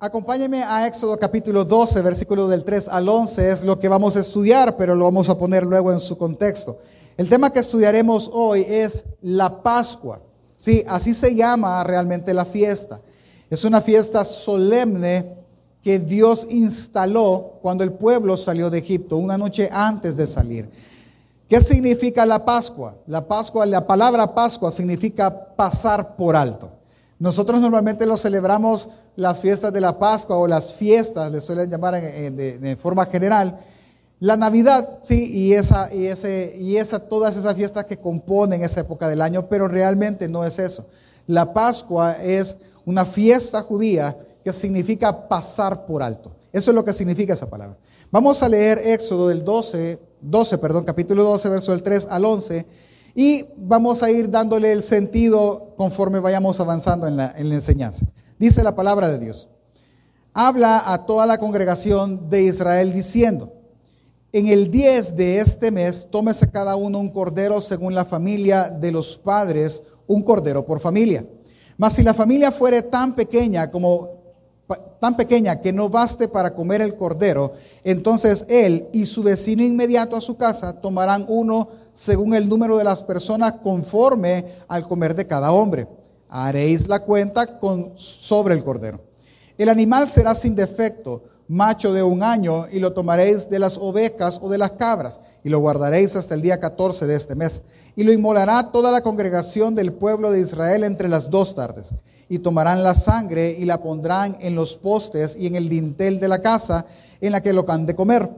Acompáñeme a Éxodo capítulo 12, versículo del 3 al 11. Es lo que vamos a estudiar, pero lo vamos a poner luego en su contexto. El tema que estudiaremos hoy es la Pascua. Sí, así se llama realmente la fiesta. Es una fiesta solemne que Dios instaló cuando el pueblo salió de Egipto, una noche antes de salir. ¿Qué significa la Pascua? La Pascua, la palabra Pascua significa pasar por alto. Nosotros normalmente lo celebramos las fiestas de la Pascua o las fiestas, le suelen llamar de, forma general. La Navidad, sí, y, esa, y, ese, y esa, todas esas fiestas que componen esa época del año, pero realmente no es eso. La Pascua es una fiesta judía que significa pasar por alto. Eso es lo que significa esa palabra. Vamos a leer Éxodo del 12, 12, perdón, capítulo 12, verso del 3 al 11 y vamos a ir dándole el sentido conforme vayamos avanzando en la, enseñanza. Dice la palabra de Dios. Habla a toda la congregación de Israel diciendo, en el 10 de este mes, tómese cada uno un cordero según la familia de los padres, un cordero por familia. Mas si la familia fuere tan pequeña como tan pequeña que no baste para comer el cordero, entonces él y su vecino inmediato a su casa tomarán uno según el número de las personas conforme al comer de cada hombre. Haréis la cuenta con, sobre el cordero. El animal será sin defecto, macho de un año, y lo tomaréis de las ovejas o de las cabras, y lo guardaréis hasta el día 14 de este mes. Y lo inmolará toda la congregación del pueblo de Israel entre las dos tardes y tomarán la sangre y la pondrán en los postes y en el dintel de la casa en la que lo han de comer.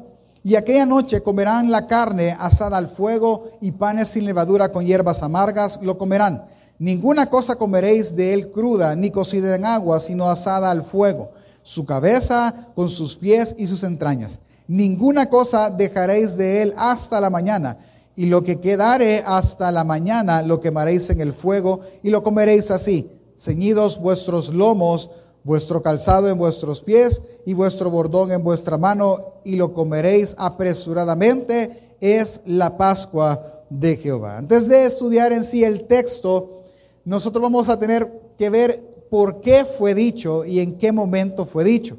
Y aquella noche comerán la carne asada al fuego y panes sin levadura con hierbas amargas lo comerán. Ninguna cosa comeréis de él cruda, ni cocida en agua, sino asada al fuego, su cabeza con sus pies y sus entrañas. Ninguna cosa dejaréis de él hasta la mañana, y lo que quedare hasta la mañana lo quemaréis en el fuego y lo comeréis así ceñidos vuestros lomos, vuestro calzado en vuestros pies y vuestro bordón en vuestra mano, y lo comeréis apresuradamente, es la Pascua de Jehová. Antes de estudiar en sí el texto, nosotros vamos a tener que ver por qué fue dicho y en qué momento fue dicho.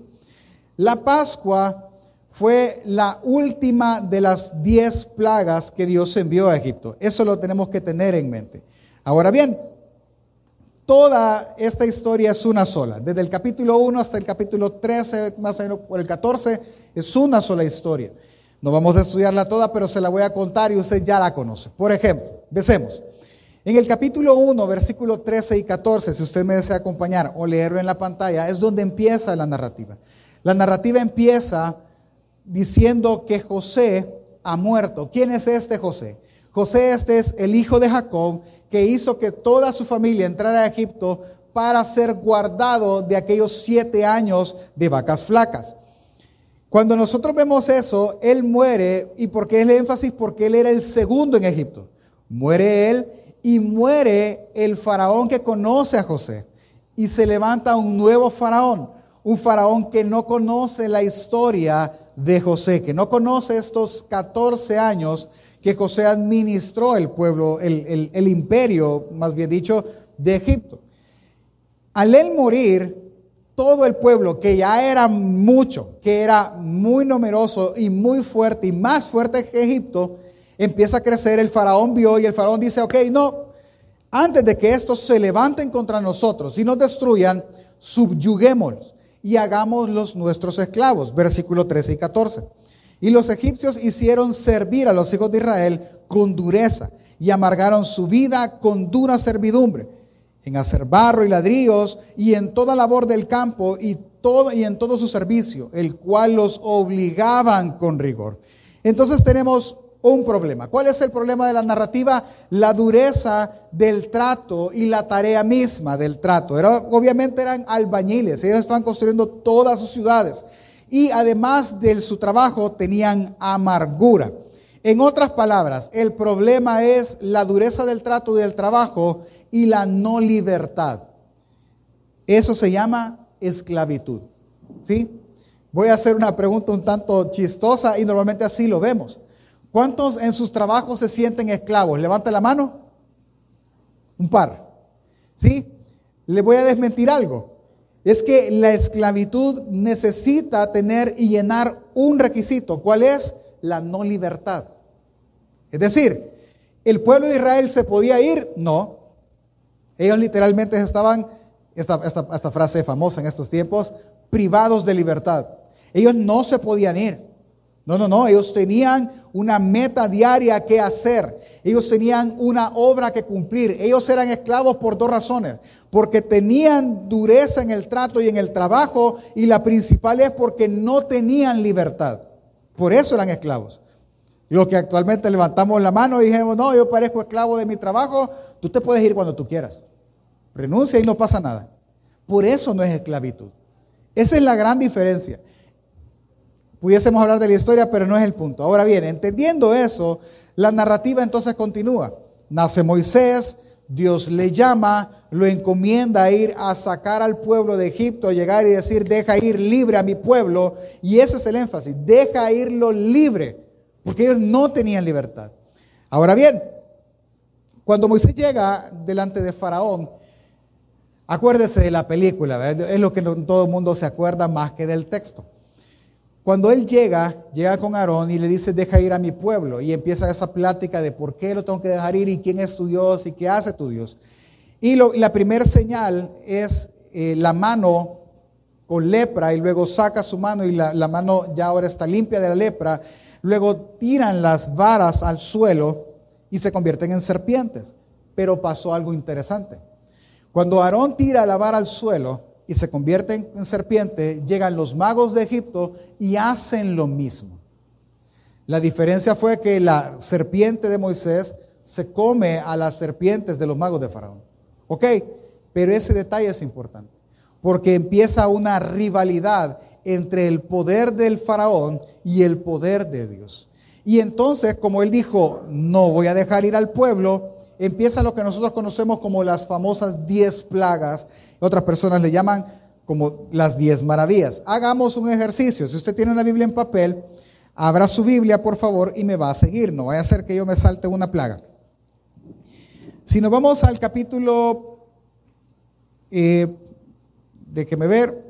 La Pascua fue la última de las diez plagas que Dios envió a Egipto. Eso lo tenemos que tener en mente. Ahora bien, Toda esta historia es una sola. Desde el capítulo 1 hasta el capítulo 13, más o menos por el 14, es una sola historia. No vamos a estudiarla toda, pero se la voy a contar y usted ya la conoce. Por ejemplo, empecemos. En el capítulo 1, versículo 13 y 14, si usted me desea acompañar o leerlo en la pantalla, es donde empieza la narrativa. La narrativa empieza diciendo que José ha muerto. ¿Quién es este José? José este es el hijo de Jacob que hizo que toda su familia entrara a Egipto para ser guardado de aquellos siete años de vacas flacas. Cuando nosotros vemos eso, él muere, y por qué el énfasis, porque él era el segundo en Egipto. Muere él y muere el faraón que conoce a José. Y se levanta un nuevo faraón, un faraón que no conoce la historia de José, que no conoce estos 14 años que José administró el pueblo, el, imperio, más bien dicho, de Egipto. Al él morir, todo el pueblo, que ya era mucho, que era muy numeroso y muy fuerte y más fuerte que Egipto, empieza a crecer. El faraón vio y el faraón dice, ok, no, antes de que estos se levanten contra nosotros y nos destruyan, subyuguémoslos y hagámoslos nuestros esclavos. Versículo 13 y 14. Y los egipcios hicieron servir a los hijos de Israel con dureza y amargaron su vida con dura servidumbre, en hacer barro y ladrillos y en toda labor del campo y, todo, y en todo su servicio, el cual los obligaban con rigor. Entonces tenemos un problema. ¿Cuál es el problema de la narrativa? La dureza del trato y la tarea misma del trato. Obviamente eran albañiles, ellos estaban construyendo todas sus ciudades y además de su trabajo tenían amargura. En otras palabras, el problema es la dureza del trato y del trabajo y la no libertad. Eso se llama esclavitud. ¿Sí? Voy a hacer una pregunta un tanto chistosa y normalmente así lo vemos. ¿Cuántos en sus trabajos se sienten esclavos? Levanta la mano. Un par. ¿Sí? Le voy a desmentir algo. es que la esclavitud necesita tener y llenar un requisito. ¿Cuál es? La no libertad. Es decir, ¿el pueblo de Israel se podía ir? No. Ellos literalmente estaban, esta, esta frase famosa en estos tiempos, privados de libertad. Ellos no se podían ir. No, no, no, ellos tenían una meta diaria que hacer. Ellos tenían una obra que cumplir. Ellos eran esclavos por dos razones. Porque tenían dureza en el trato y en el trabajo. Y la principal es porque no tenían libertad. Por eso eran esclavos. Los que actualmente levantamos la mano y dijimos, no, yo parezco esclavo de mi trabajo, tú te puedes ir cuando tú quieras. Renuncia y no pasa nada. Por eso no es esclavitud. Esa es la gran diferencia. Pudiésemos hablar de la historia, pero no es el punto. Ahora bien, entendiendo eso, la narrativa entonces continúa. Nace Moisés, Dios le llama, lo encomienda a ir a sacar al pueblo de Egipto, llegar y decir, deja ir libre a mi pueblo. Y ese es el énfasis, deja irlo libre, porque ellos no tenían libertad. Ahora bien, cuando Moisés llega delante de Faraón, acuérdese de la película, es lo que todo el mundo se acuerda más que del texto. Cuando él llega, llega con Aarón y le dice, deja ir a mi pueblo. Y empieza esa plática de por qué lo tengo que dejar ir y quién es tu Dios y qué hace tu Dios. Y la primera señal es eh, la mano con lepra y luego saca su mano y la, la mano ya ahora está limpia de la lepra. Luego tiran las varas al suelo y se convierten en serpientes. Pero pasó algo interesante. Cuando Aarón tira la vara al suelo, y se convierten en serpiente, llegan los magos de Egipto y hacen lo mismo. La diferencia fue que la serpiente de Moisés se come a las serpientes de los magos de Faraón. ¿Ok? Pero ese detalle es importante, porque empieza una rivalidad entre el poder del Faraón y el poder de Dios. Y entonces, como él dijo, no voy a dejar ir al pueblo, empieza lo que nosotros conocemos como las famosas diez plagas otras personas le llaman como las diez maravillas. Hagamos un ejercicio. Si usted tiene una Biblia en papel, abra su Biblia, por favor, y me va a seguir. No vaya a ser que yo me salte una plaga. Si nos vamos al capítulo, eh, de que me ver,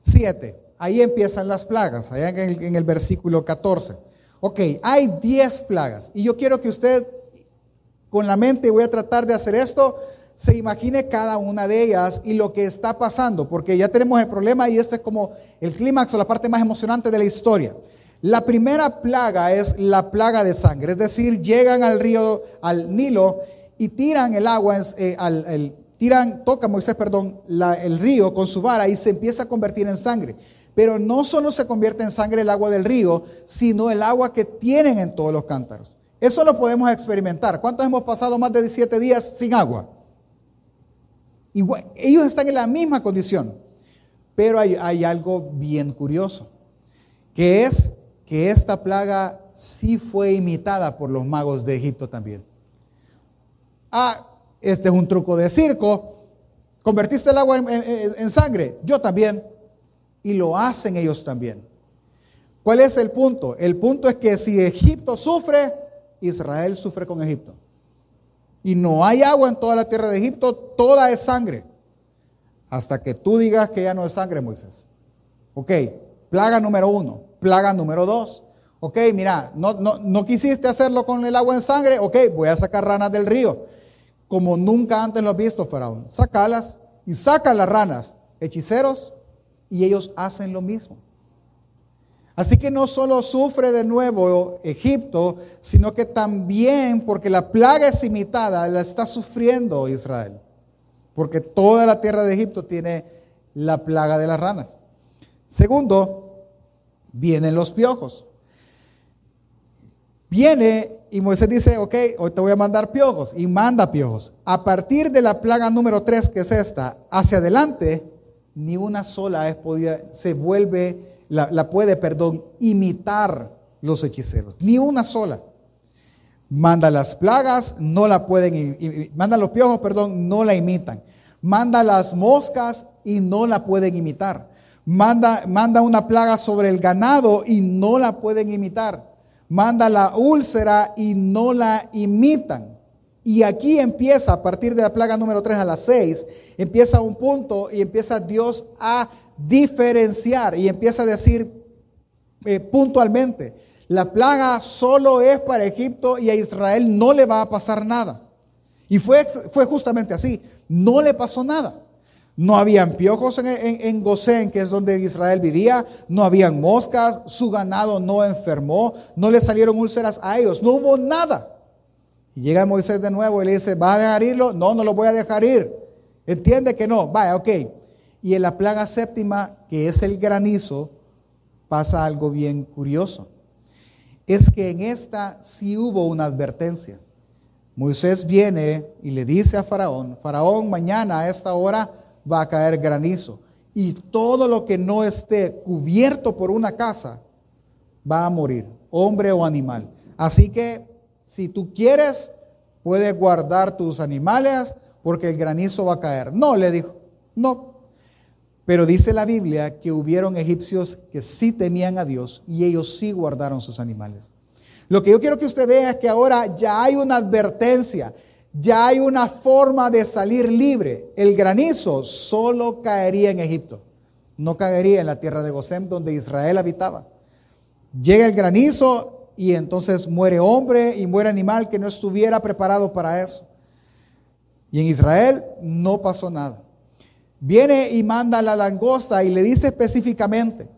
7. Ahí empiezan las plagas, allá en el, en el versículo 14. Ok, hay 10 plagas. Y yo quiero que usted, con la mente, voy a tratar de hacer esto, se imagine cada una de ellas y lo que está pasando, porque ya tenemos el problema y este es como el clímax o la parte más emocionante de la historia. La primera plaga es la plaga de sangre, es decir, llegan al río, al Nilo y tiran el agua, eh, al, tiran, toca Moisés, perdón, el río con su vara y se empieza a convertir en sangre. Pero no solo se convierte en sangre el agua del río, sino el agua que tienen en todos los cántaros. Eso lo podemos experimentar. ¿Cuántos hemos pasado más de siete días sin agua? Ellos están en la misma condición. Pero hay, algo bien curioso, que es que esta plaga sí fue imitada por los magos de Egipto también. Ah, este es un truco de circo. Convertiste el agua en sangre. Yo también. Y lo hacen ellos también. ¿Cuál es el punto? El punto es que si Egipto sufre, Israel sufre con Egipto y no hay agua en toda la tierra de Egipto, toda es sangre. Hasta que tú digas que ya no es sangre, Moisés. Ok, plaga número uno, plaga número dos. Ok, mira, no, no, no quisiste hacerlo con el agua en sangre. Ok, voy a sacar ranas del río. Como nunca antes lo has visto, Faraón. Sácalas y saca las ranas, hechiceros, y ellos hacen lo mismo. Así que no solo sufre de nuevo Egipto, sino que también, porque la plaga es imitada, la está sufriendo Israel. Porque toda la tierra de Egipto tiene la plaga de las ranas. Segundo, vienen los piojos. Viene y Moisés dice, ok, hoy te voy a mandar piojos. Y manda piojos. A partir de la plaga número 3, que es esta, hacia adelante, ni una sola es podía, se vuelve la, puede, perdón, imitar los hechiceros. Ni una sola. Manda las plagas, no la pueden, manda los piojos, perdón, no la imitan. Manda las moscas y no la pueden imitar. Manda, manda una plaga sobre el ganado y no la pueden imitar. Manda la úlcera y no la imitan. Y aquí empieza, a partir de la plaga número 3 a las 6, empieza un punto y empieza Dios a diferenciar y empieza a decir eh, puntualmente, la plaga solo es para Egipto y a Israel no le va a pasar nada. Y fue, fue justamente así, no le pasó nada. No habían piojos en, en, Gosén, que es donde Israel vivía, no habían moscas, su ganado no enfermó, no le salieron úlceras a ellos, no hubo nada. Y llega Moisés de nuevo y le dice, ¿va a dejar irlo? No, no lo voy a dejar ir. Entiende que no, vaya, ok. Y en la plaga séptima, que es el granizo, pasa algo bien curioso. Es que en esta sí hubo una advertencia. Moisés viene y le dice a Faraón, Faraón, mañana a esta hora va a caer granizo y todo lo que no esté cubierto por una casa va a morir, hombre o animal. Así que si tú quieres, puedes guardar tus animales porque el granizo va a caer. No, le dijo, no. Pero dice la Biblia que hubieron egipcios que sí temían a Dios y ellos sí guardaron sus animales. Lo que yo quiero que usted vea es que ahora ya hay una advertencia ya hay una forma de salir libre. El granizo solo caería en Egipto, no caería en la tierra de Gosén donde Israel habitaba. Llega el granizo y entonces muere hombre y muere animal que no estuviera preparado para eso. Y en Israel no pasó nada. Viene y manda la langosta y le dice específicamente,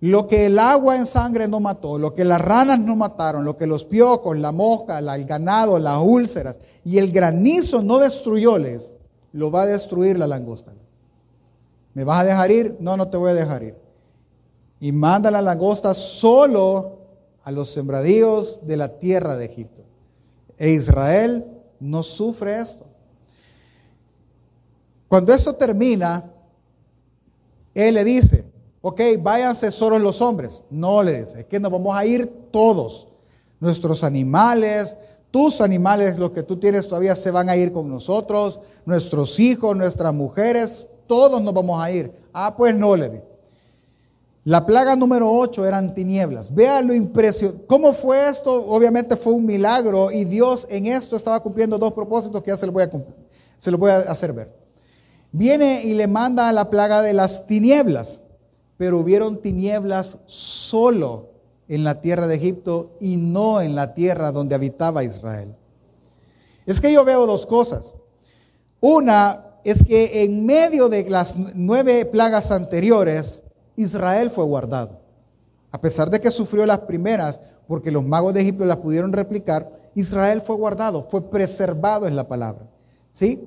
lo que el agua en sangre no mató, lo que las ranas no mataron, lo que los piojos, la mosca, el ganado, las úlceras y el granizo no destruyóles, lo va a destruir la langosta. ¿Me vas a dejar ir? No, no te voy a dejar ir. Y manda la langosta solo a los sembradíos de la tierra de Egipto. E Israel no sufre esto. Cuando eso termina, él le dice, ok, váyanse solo los hombres. No le dice, es que nos vamos a ir todos. Nuestros animales, tus animales, los que tú tienes todavía se van a ir con nosotros, nuestros hijos, nuestras mujeres, todos nos vamos a ir. Ah, pues no le di. La plaga número 8 eran tinieblas. Vea lo impresionante. ¿Cómo fue esto? Obviamente fue un milagro y Dios en esto estaba cumpliendo dos propósitos que ya se lo voy a, se lo voy a hacer ver. Viene y le manda a la plaga de las tinieblas pero hubieron tinieblas solo en la tierra de Egipto y no en la tierra donde habitaba Israel. Es que yo veo dos cosas. Una es que en medio de las nueve plagas anteriores, Israel fue guardado. A pesar de que sufrió las primeras, porque los magos de Egipto las pudieron replicar, Israel fue guardado, fue preservado en la palabra. ¿Sí?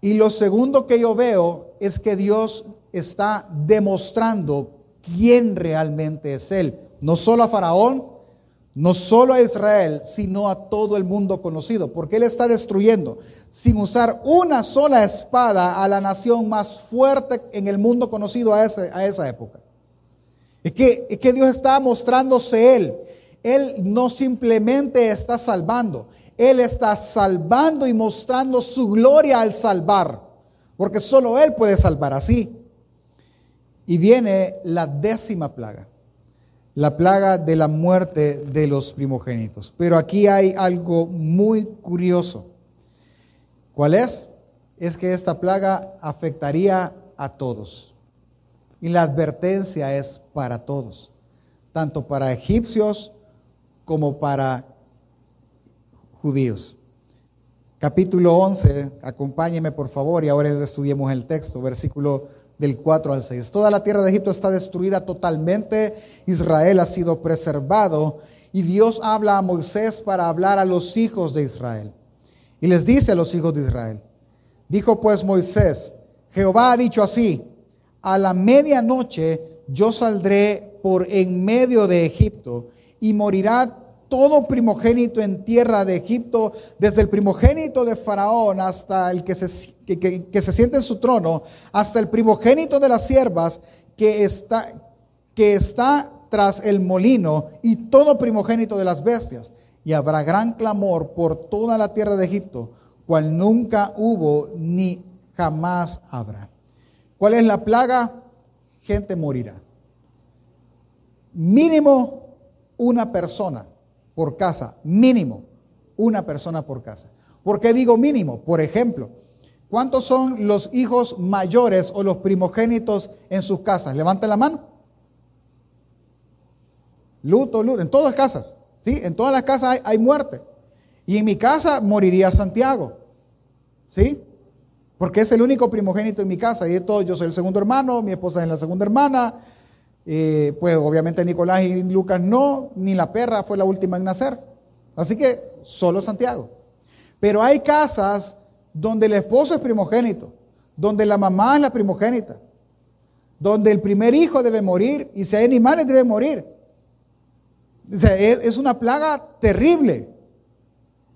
Y lo segundo que yo veo es que Dios está demostrando quién realmente es Él. No solo a Faraón, no solo a Israel, sino a todo el mundo conocido, porque Él está destruyendo sin usar una sola espada a la nación más fuerte en el mundo conocido a, a esa época. Es que, es que Dios está mostrándose Él. Él no simplemente está salvando, Él está salvando y mostrando su gloria al salvar, porque solo Él puede salvar así. Y viene la décima plaga, la plaga de la muerte de los primogénitos. Pero aquí hay algo muy curioso. ¿Cuál es? Es que esta plaga afectaría a todos. Y la advertencia es para todos, tanto para egipcios como para judíos. Capítulo 11, acompáñeme por favor y ahora estudiemos el texto, versículo del 4 al 6. Toda la tierra de Egipto está destruida totalmente, Israel ha sido preservado y Dios habla a Moisés para hablar a los hijos de Israel. Y les dice a los hijos de Israel, dijo pues Moisés, Jehová ha dicho así, a la medianoche yo saldré por en medio de Egipto y morirá todo primogénito en tierra de Egipto, desde el primogénito de Faraón hasta el que se, que, se siente en su trono, hasta el primogénito de las siervas que está, que está tras el molino y todo primogénito de las bestias. Y habrá gran clamor por toda la tierra de Egipto, cual nunca hubo ni jamás habrá. ¿Cuál es la plaga? Gente morirá. Mínimo una persona por casa, mínimo una persona por casa. ¿Por qué digo mínimo? Por ejemplo, ¿cuántos son los hijos mayores o los primogénitos en sus casas? Levanten la mano. Luto, luto, en todas las casas. ¿sí? En todas las casas hay, muerte. Y en mi casa moriría Santiago. ¿Sí? Porque es el único primogénito en mi casa. Y todo, yo soy el segundo hermano, mi esposa es la segunda hermana. Eh, pues obviamente Nicolás y Lucas no, ni la perra fue la última en nacer. Así que solo Santiago. Pero hay casas donde el esposo es primogénito, donde la mamá es la primogénita, donde el primer hijo debe morir y si hay animales debe morir. es una plaga terrible.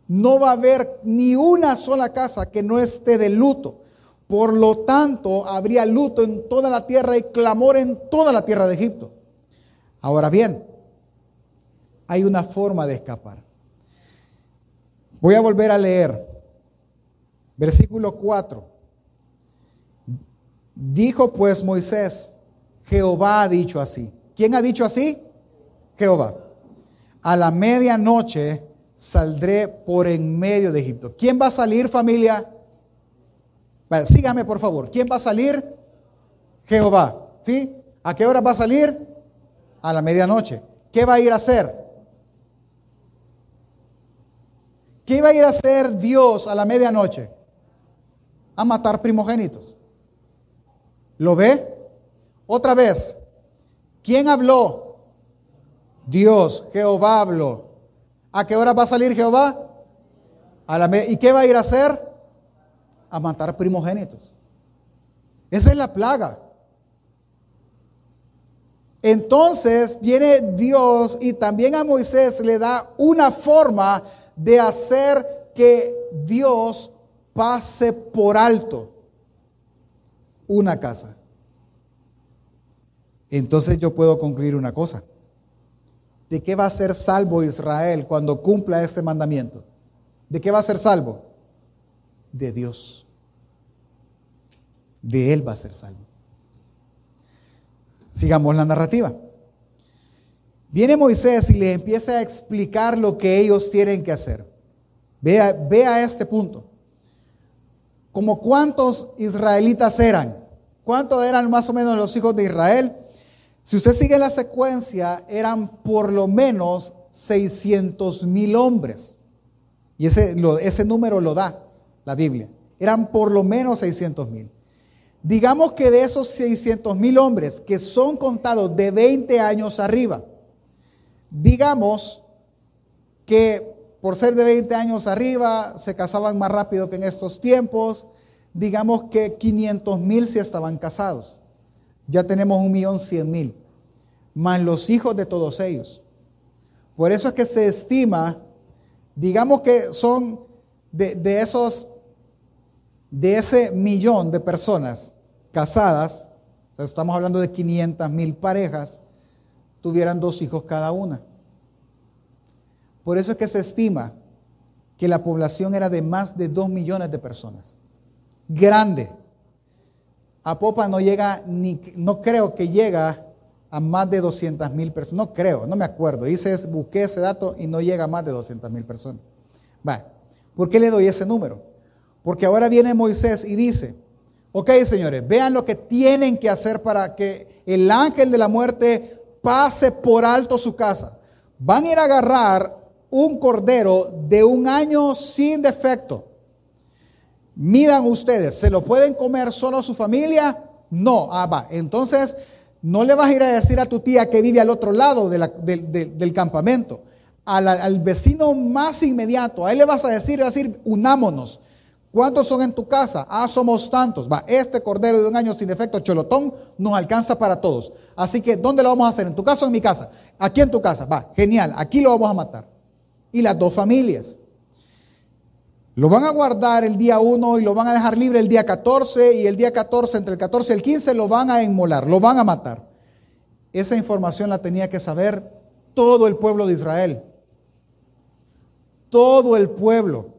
No va a haber ni una sola casa que no esté de luto. Por lo tanto, habría luto en toda la tierra y clamor en toda la tierra de Egipto. Ahora bien, hay una forma de escapar. Voy a volver a leer. Versículo 4. Dijo pues Moisés, Jehová ha dicho así. ¿Quién ha dicho así? Jehová. A la medianoche saldré por en medio de Egipto. ¿Quién va a salir familia? Sígame por favor. ¿Quién va a salir? Jehová. ¿Sí? ¿A qué hora va a salir? A la medianoche. ¿Qué va a ir a hacer? ¿Qué va a ir a hacer Dios a la medianoche? A matar primogénitos. ¿Lo ve? Otra vez. ¿Quién habló? Dios, Jehová habló. ¿A qué hora va a salir Jehová? A la ¿Y qué va a ir a hacer? A matar primogénitos. Esa es la plaga. Entonces viene Dios y también a Moisés le da una forma de hacer que Dios pase por alto una casa. Entonces yo puedo concluir una cosa. ¿De qué va a ser salvo Israel cuando cumpla este mandamiento? ¿De qué va a ser salvo? De Dios. De Él va a ser salvo. Sigamos la narrativa. Viene Moisés y le empieza a explicar lo que ellos tienen que hacer. Vea, vea este punto. Como cuántos israelitas eran. ¿Cuántos eran más o menos los hijos de Israel? Si usted sigue la secuencia, eran por lo menos 600 mil hombres. Y ese, ese número lo da la Biblia. Eran por lo menos 600 mil. Digamos que de esos 600 mil hombres que son contados de 20 años arriba, digamos que por ser de 20 años arriba se casaban más rápido que en estos tiempos, digamos que 500 mil si estaban casados ya tenemos un millón cien mil, más los hijos de todos ellos. Por eso es que se estima, digamos que son de, esos, de ese millón de personas casadas, estamos hablando de 500 mil parejas, tuvieran dos hijos cada una. Por eso es que se estima que la población era de más de dos millones de personas. Grande. A Popa no llega, ni, no creo que llega a más de 200 mil personas. No creo, no me acuerdo. Hice, busqué ese dato y no llega a más de 200 mil personas. Va, ¿por qué le doy ese número? Porque ahora viene Moisés y dice, ok señores, vean lo que tienen que hacer para que el ángel de la muerte pase por alto su casa. Van a ir a agarrar un cordero de un año sin defecto Midan ustedes, ¿se lo pueden comer solo su familia? No, ah, va. Entonces, no le vas a ir a decir a tu tía que vive al otro lado del campamento, al, vecino más inmediato, a él le vas a decir, a decir, unámonos. ¿Cuántos son en tu casa? Ah, somos tantos. Va, este cordero de un año sin defecto, cholotón, nos alcanza para todos. Así que, ¿dónde lo vamos a hacer? ¿En tu casa o en mi casa? Aquí en tu casa. Va, genial, aquí lo vamos a matar. Y las dos familias. Lo van a guardar el día 1 y lo van a dejar libre el día 14 y el día 14, entre el 14 y el 15, lo van a inmolar, lo van a matar. Esa información la tenía que saber todo el pueblo de Israel. Todo el pueblo.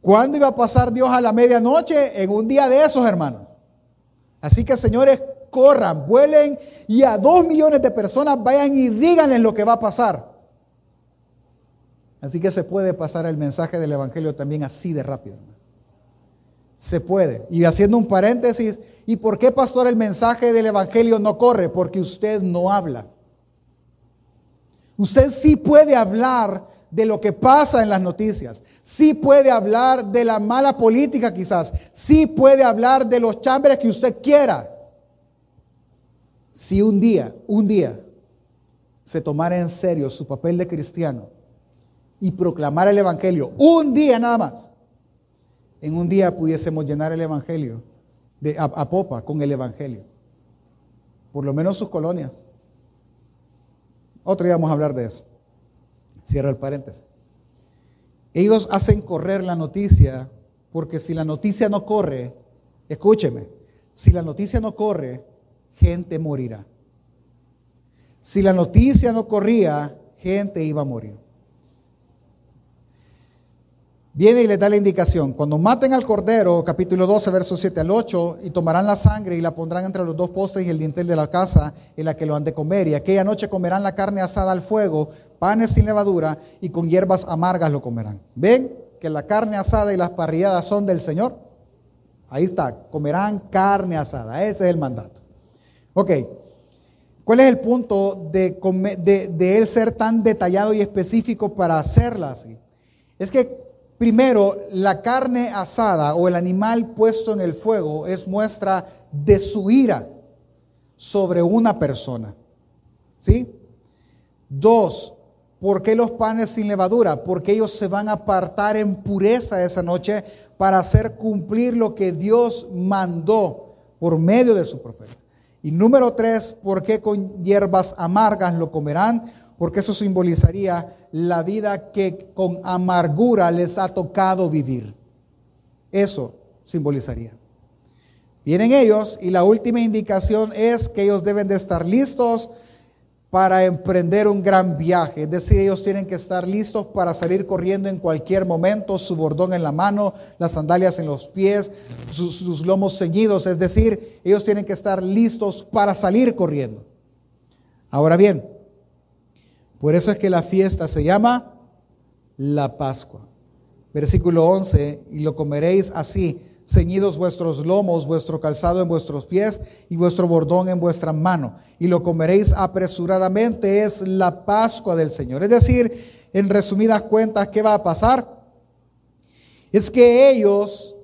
¿Cuándo iba a pasar Dios a la medianoche? En un día de esos, hermanos. Así que, señores, corran, vuelen y a dos millones de personas vayan y díganles lo que va a pasar. Así que se puede pasar el mensaje del Evangelio también así de rápido. Se puede. Y haciendo un paréntesis, ¿y por qué, pastor, el mensaje del Evangelio no corre? Porque usted no habla. Usted sí puede hablar de lo que pasa en las noticias. Sí puede hablar de la mala política quizás. Sí puede hablar de los chambres que usted quiera. Si un día, un día, se tomara en serio su papel de cristiano y proclamara el Evangelio, un día nada más, en un día pudiésemos llenar el Evangelio de, a popa con el Evangelio. Por lo menos sus colonias. Otro día vamos a hablar de eso. Cierra el paréntesis. Ellos hacen correr la noticia porque si la noticia no corre, escúcheme, si la noticia no corre, gente morirá. Si la noticia no corría, gente iba a morir. Viene y le da la indicación. Cuando maten al cordero, capítulo 12, versos 7 al 8, y tomarán la sangre y la pondrán entre los dos postes y el dintel de la casa en la que lo han de comer. Y aquella noche comerán la carne asada al fuego, panes sin levadura y con hierbas amargas lo comerán. ¿Ven que la carne asada y las parrilladas son del Señor? Ahí está, comerán carne asada. Ese es el mandato. Ok, ¿cuál es el punto de, él ser tan detallado y específico para hacerla así? Es que Primero, la carne asada o el animal puesto en el fuego es muestra de su ira sobre una persona. ¿Sí? Dos, ¿por qué los panes sin levadura? Porque ellos se van a apartar en pureza esa noche para hacer cumplir lo que Dios mandó por medio de su profeta. Y número tres, ¿por qué con hierbas amargas lo comerán? Porque eso simbolizaría la vida que con amargura les ha tocado vivir. Eso simbolizaría. Vienen ellos y la última indicación es que ellos deben de estar listos para emprender un gran viaje. Es decir, ellos tienen que estar listos para salir corriendo en cualquier momento, su bordón en la mano, las sandalias en los pies, sus, sus lomos ceñidos. Es decir, ellos tienen que estar listos para salir corriendo. Ahora bien, por eso es que la fiesta se llama la Pascua. Versículo 11, y lo comeréis así, ceñidos vuestros lomos, vuestro calzado en vuestros pies y vuestro bordón en vuestra mano. Y lo comeréis apresuradamente, es la Pascua del Señor. Es decir, en resumidas cuentas, ¿qué va a pasar? Es que ellos,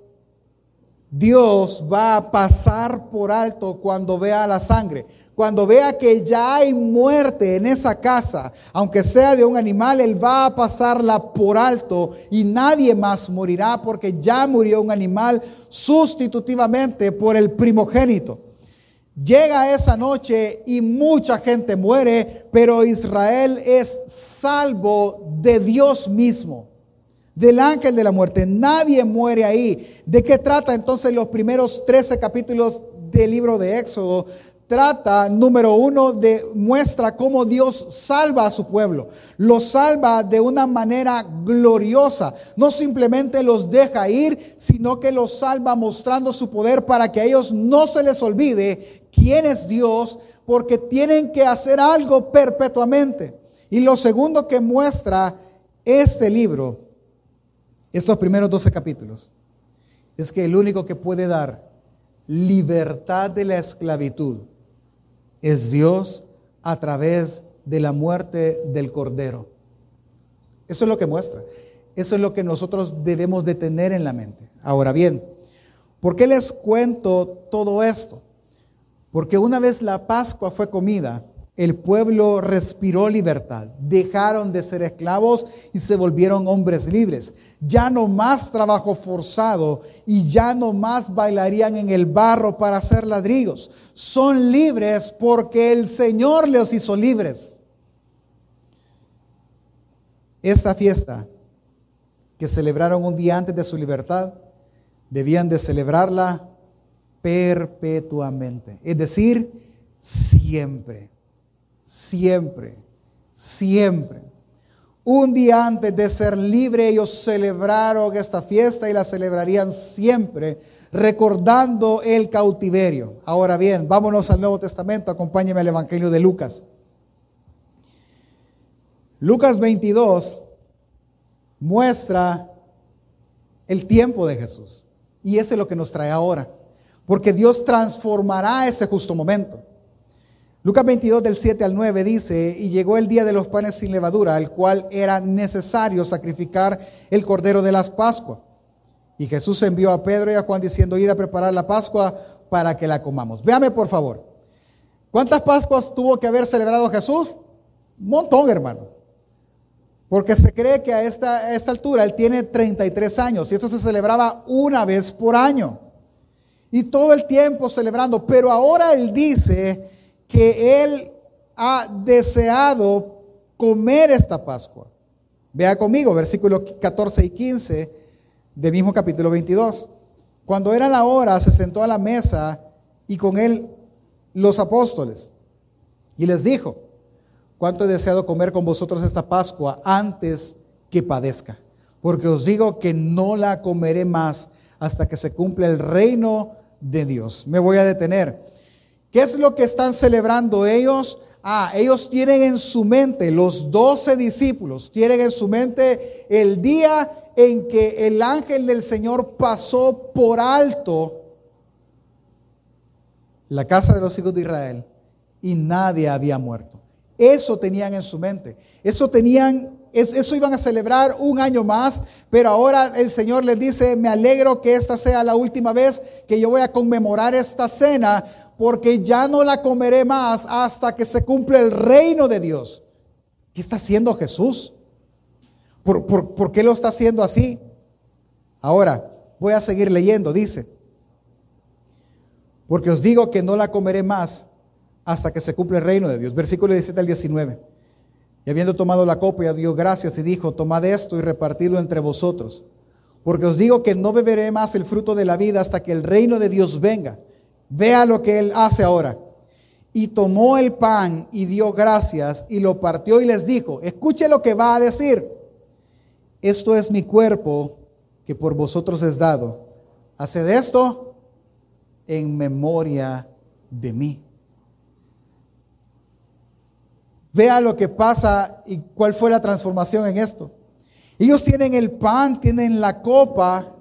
Dios va a pasar por alto cuando vea la sangre. Cuando vea que ya hay muerte en esa casa, aunque sea de un animal, él va a pasarla por alto y nadie más morirá porque ya murió un animal sustitutivamente por el primogénito. Llega esa noche y mucha gente muere, pero Israel es salvo de Dios mismo, del ángel de la muerte. Nadie muere ahí. ¿De qué trata entonces los primeros 13 capítulos del libro de Éxodo? Trata, número uno, de muestra cómo Dios salva a su pueblo. Los salva de una manera gloriosa. No simplemente los deja ir, sino que los salva mostrando su poder para que a ellos no se les olvide quién es Dios, porque tienen que hacer algo perpetuamente. Y lo segundo que muestra este libro, estos primeros 12 capítulos, es que el único que puede dar libertad de la esclavitud es Dios a través de la muerte del Cordero. Eso es lo que muestra. Eso es lo que nosotros debemos de tener en la mente. Ahora bien, ¿por qué les cuento todo esto? Porque una vez la Pascua fue comida, el pueblo respiró libertad, dejaron de ser esclavos y se volvieron hombres libres. Ya no más trabajo forzado y ya no más bailarían en el barro para hacer ladrillos. Son libres porque el Señor les hizo libres. Esta fiesta que celebraron un día antes de su libertad, debían de celebrarla perpetuamente, es decir, siempre siempre, siempre. Un día antes de ser libre, ellos celebraron esta fiesta y la celebrarían siempre, recordando el cautiverio. Ahora bien, vámonos al Nuevo Testamento, acompáñeme al Evangelio de Lucas. Lucas 22, muestra el tiempo de Jesús. Y ese es lo que nos trae ahora. Porque Dios transformará ese justo momento. Lucas 22 del 7 al 9 dice, y llegó el día de los panes sin levadura, al cual era necesario sacrificar el cordero de las Pascuas. Y Jesús envió a Pedro y a Juan diciendo, ir a preparar la Pascua para que la comamos. Véame por favor. ¿Cuántas Pascuas tuvo que haber celebrado Jesús? Un montón, hermano. Porque se cree que a esta, a esta altura él tiene 33 años y esto se celebraba una vez por año. Y todo el tiempo celebrando. Pero ahora él dice que él ha deseado comer esta Pascua. Vea conmigo, versículos 14 y 15 del mismo capítulo 22. Cuando era la hora, se sentó a la mesa y con él los apóstoles. Y les dijo, cuánto he deseado comer con vosotros esta Pascua antes que padezca. Porque os digo que no la comeré más hasta que se cumpla el reino de Dios. Me voy a detener. ¿Qué es lo que están celebrando ellos? Ah, ellos tienen en su mente, los doce discípulos, tienen en su mente el día en que el ángel del Señor pasó por alto la casa de los hijos de Israel y nadie había muerto. Eso tenían en su mente. Eso tenían, eso iban a celebrar un año más, pero ahora el Señor les dice, me alegro que esta sea la última vez que yo voy a conmemorar esta cena, porque ya no la comeré más hasta que se cumpla el reino de Dios. ¿Qué está haciendo Jesús? ¿Por, qué lo está haciendo así? Ahora, voy a seguir leyendo, dice, porque os digo que no la comeré más hasta que se cumpla el reino de Dios. Versículo 17 al 19. Y habiendo tomado la copa, dio gracias y dijo, tomad esto y repartidlo entre vosotros. Porque os digo que no beberé más el fruto de la vida hasta que el reino de Dios venga. Vea lo que él hace ahora. Y tomó el pan y dio gracias y lo partió y les dijo, escuche lo que va a decir. Esto es mi cuerpo que por vosotros es dado. Haced esto en memoria de mí. Vea lo que pasa y cuál fue la transformación en esto. Ellos tienen el pan, tienen la copa.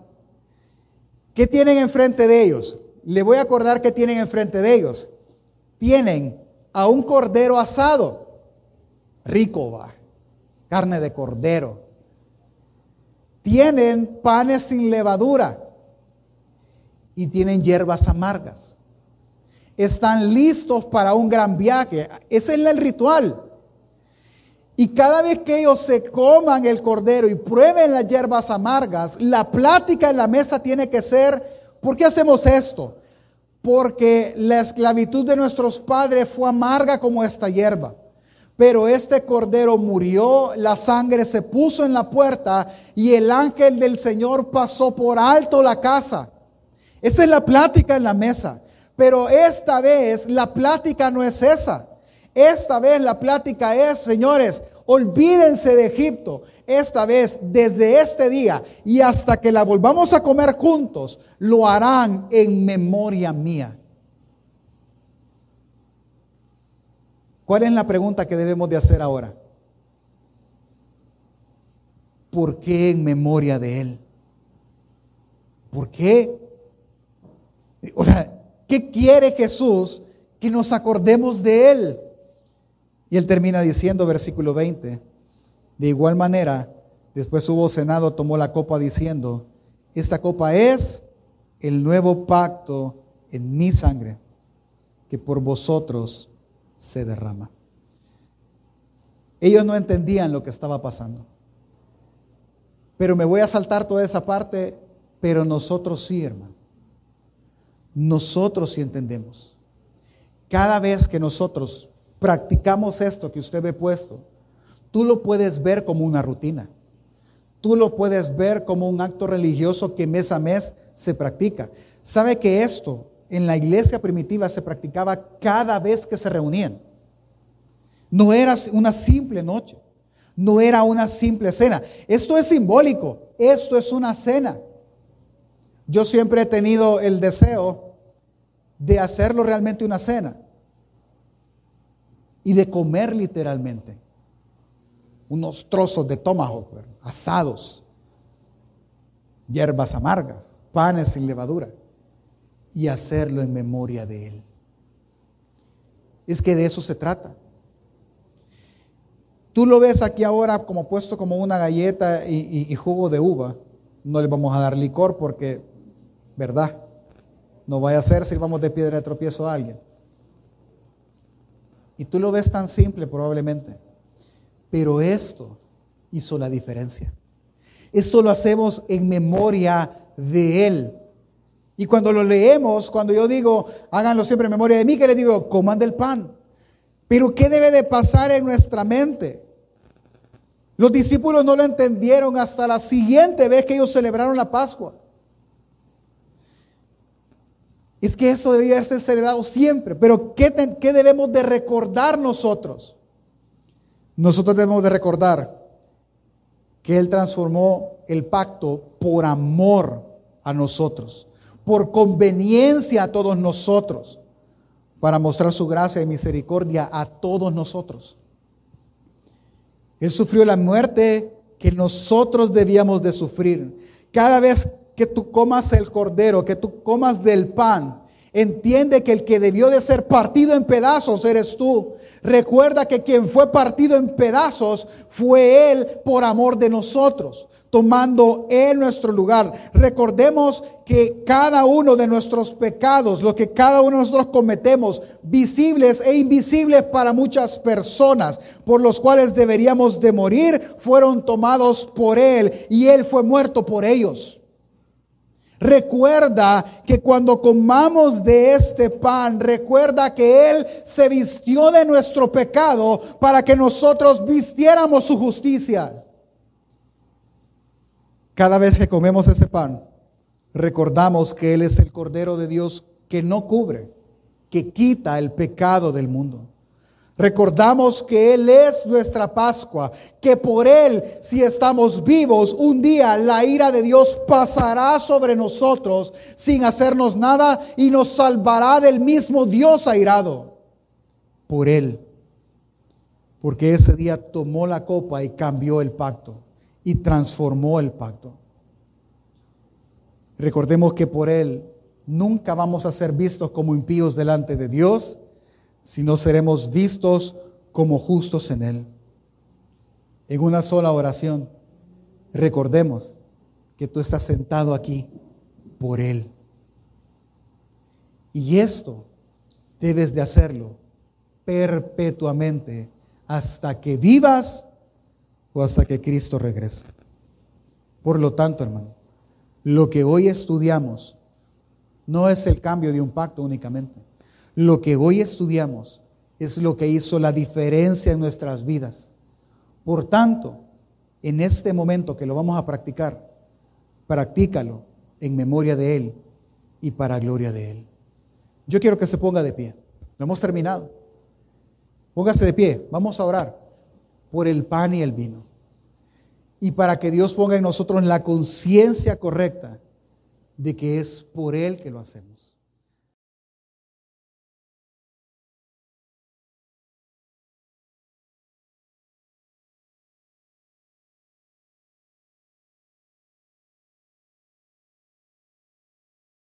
¿Qué tienen enfrente de ellos? Le voy a acordar que tienen enfrente de ellos. Tienen a un cordero asado. Rico va. Carne de cordero. Tienen panes sin levadura. Y tienen hierbas amargas están listos para un gran viaje. Ese es el ritual. Y cada vez que ellos se coman el cordero y prueben las hierbas amargas, la plática en la mesa tiene que ser, ¿por qué hacemos esto? Porque la esclavitud de nuestros padres fue amarga como esta hierba. Pero este cordero murió, la sangre se puso en la puerta y el ángel del Señor pasó por alto la casa. Esa es la plática en la mesa. Pero esta vez la plática no es esa. Esta vez la plática es, señores, olvídense de Egipto. Esta vez, desde este día y hasta que la volvamos a comer juntos, lo harán en memoria mía. ¿Cuál es la pregunta que debemos de hacer ahora? ¿Por qué en memoria de Él? ¿Por qué? O sea, ¿Qué quiere Jesús? Que nos acordemos de Él. Y Él termina diciendo, versículo 20, de igual manera, después hubo cenado, tomó la copa diciendo, esta copa es el nuevo pacto en mi sangre, que por vosotros se derrama. Ellos no entendían lo que estaba pasando. Pero me voy a saltar toda esa parte, pero nosotros sí, hermano. Nosotros sí entendemos. Cada vez que nosotros practicamos esto que usted ve puesto, tú lo puedes ver como una rutina. Tú lo puedes ver como un acto religioso que mes a mes se practica. ¿Sabe que esto en la iglesia primitiva se practicaba cada vez que se reunían? No era una simple noche, no era una simple cena. Esto es simbólico, esto es una cena. Yo siempre he tenido el deseo de hacerlo realmente una cena y de comer literalmente. Unos trozos de tomahawk asados, hierbas amargas, panes sin levadura, y hacerlo en memoria de Él. Es que de eso se trata. Tú lo ves aquí ahora como puesto como una galleta y, jugo de uva. No le vamos a dar licor porque, ¿verdad? No vaya a ser si vamos de piedra de tropiezo a alguien. Y tú lo ves tan simple probablemente. Pero esto hizo la diferencia. Esto lo hacemos en memoria de Él. Y cuando lo leemos, cuando yo digo, háganlo siempre en memoria de mí, que les digo, coman del pan. Pero ¿qué debe de pasar en nuestra mente? Los discípulos no lo entendieron hasta la siguiente vez que ellos celebraron la Pascua. Es que eso debía ser celebrado siempre. Pero ¿qué, ¿qué, debemos de recordar nosotros? Nosotros debemos de recordar que Él transformó el pacto por amor a nosotros, por conveniencia a todos nosotros, para mostrar su gracia y misericordia a todos nosotros. Él sufrió la muerte que nosotros debíamos de sufrir. Cada vez que tú comas el cordero, que tú comas del pan, Entiende que el que debió de ser partido en pedazos eres tú. Recuerda que quien fue partido en pedazos fue Él por amor de nosotros, tomando Él nuestro lugar. Recordemos que cada uno de nuestros pecados, lo que cada uno de nosotros cometemos, visibles e invisibles para muchas personas, por los cuales deberíamos de morir, fueron tomados por Él y Él fue muerto por ellos. Recuerda que cuando comamos de este pan, recuerda que Él se vistió de nuestro pecado para que nosotros vistiéramos su justicia. Cada vez que comemos ese pan, recordamos que Él es el Cordero de Dios que no cubre, que quita el pecado del mundo. Recordamos que Él es nuestra Pascua, que por Él, si estamos vivos, un día la ira de Dios pasará sobre nosotros sin hacernos nada y nos salvará del mismo Dios airado. Por Él. Porque ese día tomó la copa y cambió el pacto y transformó el pacto. Recordemos que por Él nunca vamos a ser vistos como impíos delante de Dios no seremos vistos como justos en Él. En una sola oración, recordemos que tú estás sentado aquí por Él. Y esto debes de hacerlo perpetuamente hasta que vivas o hasta que Cristo regrese. Por lo tanto, hermano, lo que hoy estudiamos no es el cambio de un pacto únicamente. Lo que hoy estudiamos es lo que hizo la diferencia en nuestras vidas. Por tanto, en este momento que lo vamos a practicar, practícalo en memoria de Él y para gloria de Él. Yo quiero que se ponga de pie. No hemos terminado. Póngase de pie. Vamos a orar por el pan y el vino. Y para que Dios ponga en nosotros la conciencia correcta de que es por Él que lo hacemos.